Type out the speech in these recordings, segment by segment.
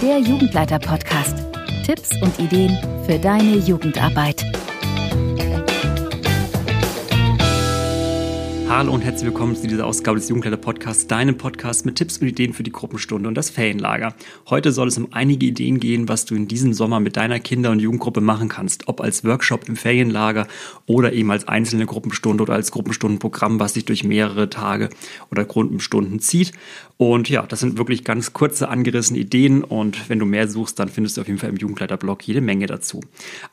der Jugendleiter-Podcast. Tipps und Ideen für deine Jugendarbeit. Hallo und herzlich willkommen zu dieser Ausgabe des Jugendleiter Podcasts, deinem Podcast mit Tipps und Ideen für die Gruppenstunde und das Ferienlager. Heute soll es um einige Ideen gehen, was du in diesem Sommer mit deiner Kinder- und Jugendgruppe machen kannst, ob als Workshop im Ferienlager oder eben als einzelne Gruppenstunde oder als Gruppenstundenprogramm, was sich durch mehrere Tage oder Gruppenstunden zieht. Und ja, das sind wirklich ganz kurze angerissene Ideen und wenn du mehr suchst, dann findest du auf jeden Fall im Jugendleiter-Blog jede Menge dazu.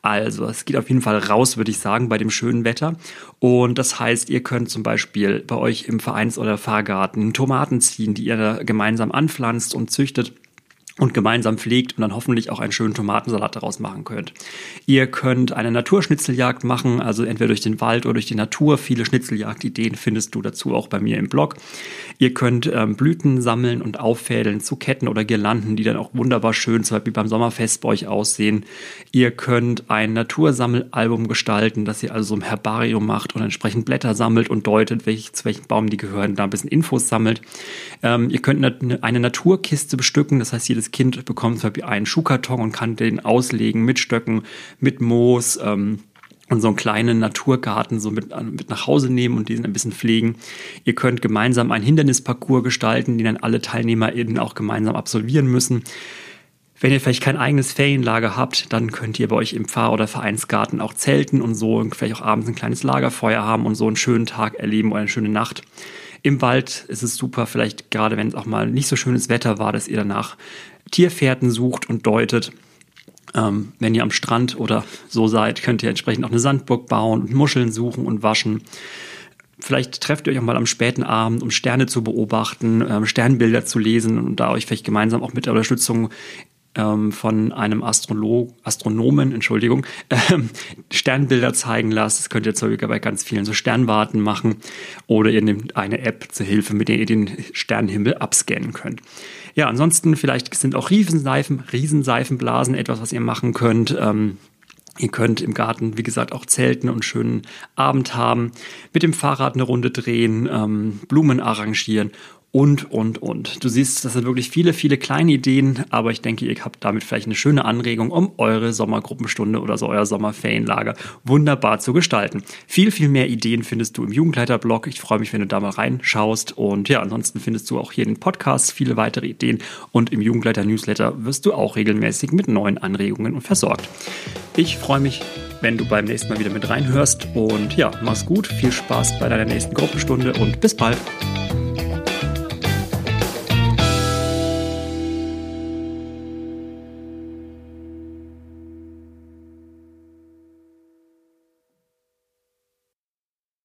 Also, es geht auf jeden Fall raus, würde ich sagen, bei dem schönen Wetter. Und das heißt, ihr könnt zum Beispiel Beispiel bei euch im Vereins- oder Fahrgarten Tomaten ziehen, die ihr gemeinsam anpflanzt und züchtet und gemeinsam pflegt und dann hoffentlich auch einen schönen Tomatensalat daraus machen könnt. Ihr könnt eine Naturschnitzeljagd machen, also entweder durch den Wald oder durch die Natur. Viele Schnitzeljagdideen findest du dazu auch bei mir im Blog. Ihr könnt ähm, Blüten sammeln und auffädeln zu Ketten oder Girlanden, die dann auch wunderbar schön, zum Beispiel beim Sommerfest bei euch aussehen. Ihr könnt ein Natursammelalbum gestalten, das ihr also so im Herbarium macht und entsprechend Blätter sammelt und deutet, welch, zu welchem Baum die gehören, da ein bisschen Infos sammelt. Ähm, ihr könnt eine, eine Naturkiste bestücken, das heißt, jedes jedes Kind bekommt zum Beispiel einen Schuhkarton und kann den auslegen mit Stöcken, mit Moos, ähm, und so einen kleinen Naturgarten so mit, mit nach Hause nehmen und diesen ein bisschen pflegen. Ihr könnt gemeinsam einen Hindernisparcours gestalten, den dann alle TeilnehmerInnen auch gemeinsam absolvieren müssen. Wenn ihr vielleicht kein eigenes Ferienlager habt, dann könnt ihr bei euch im Pfarr- oder Vereinsgarten auch zelten und so und vielleicht auch abends ein kleines Lagerfeuer haben und so einen schönen Tag erleben oder eine schöne Nacht. Im Wald ist es super, vielleicht gerade wenn es auch mal nicht so schönes Wetter war, dass ihr danach Tierfährten sucht und deutet. Ähm, wenn ihr am Strand oder so seid, könnt ihr entsprechend auch eine Sandburg bauen und Muscheln suchen und waschen. Vielleicht trefft ihr euch auch mal am späten Abend, um Sterne zu beobachten, ähm, Sternbilder zu lesen und da euch vielleicht gemeinsam auch mit der Unterstützung ähm, von einem Astrolog, Astronomen, Entschuldigung, ähm, Sternbilder zeigen lasst. Das könnt ihr Beispiel bei ganz vielen so Sternwarten machen oder ihr nehmt eine App zur Hilfe, mit der ihr den Sternenhimmel abscannen könnt. Ja, ansonsten vielleicht sind auch Riesenseifen, Riesenseifenblasen etwas, was ihr machen könnt. Ähm, Ihr könnt im Garten, wie gesagt, auch zelten und schönen Abend haben, mit dem Fahrrad eine Runde drehen, ähm, Blumen arrangieren und, und, und. Du siehst, das sind wirklich viele, viele kleine Ideen, aber ich denke, ihr habt damit vielleicht eine schöne Anregung, um eure Sommergruppenstunde oder so euer Sommerferienlager wunderbar zu gestalten. Viel, viel mehr Ideen findest du im Jugendleiterblog. Ich freue mich, wenn du da mal reinschaust. Und ja, ansonsten findest du auch hier in den Podcast viele weitere Ideen und im Jugendleiter-Newsletter wirst du auch regelmäßig mit neuen Anregungen und versorgt. Ich freue mich, wenn du beim nächsten Mal wieder mit reinhörst und ja, mach's gut, viel Spaß bei deiner nächsten Gruppenstunde und bis bald.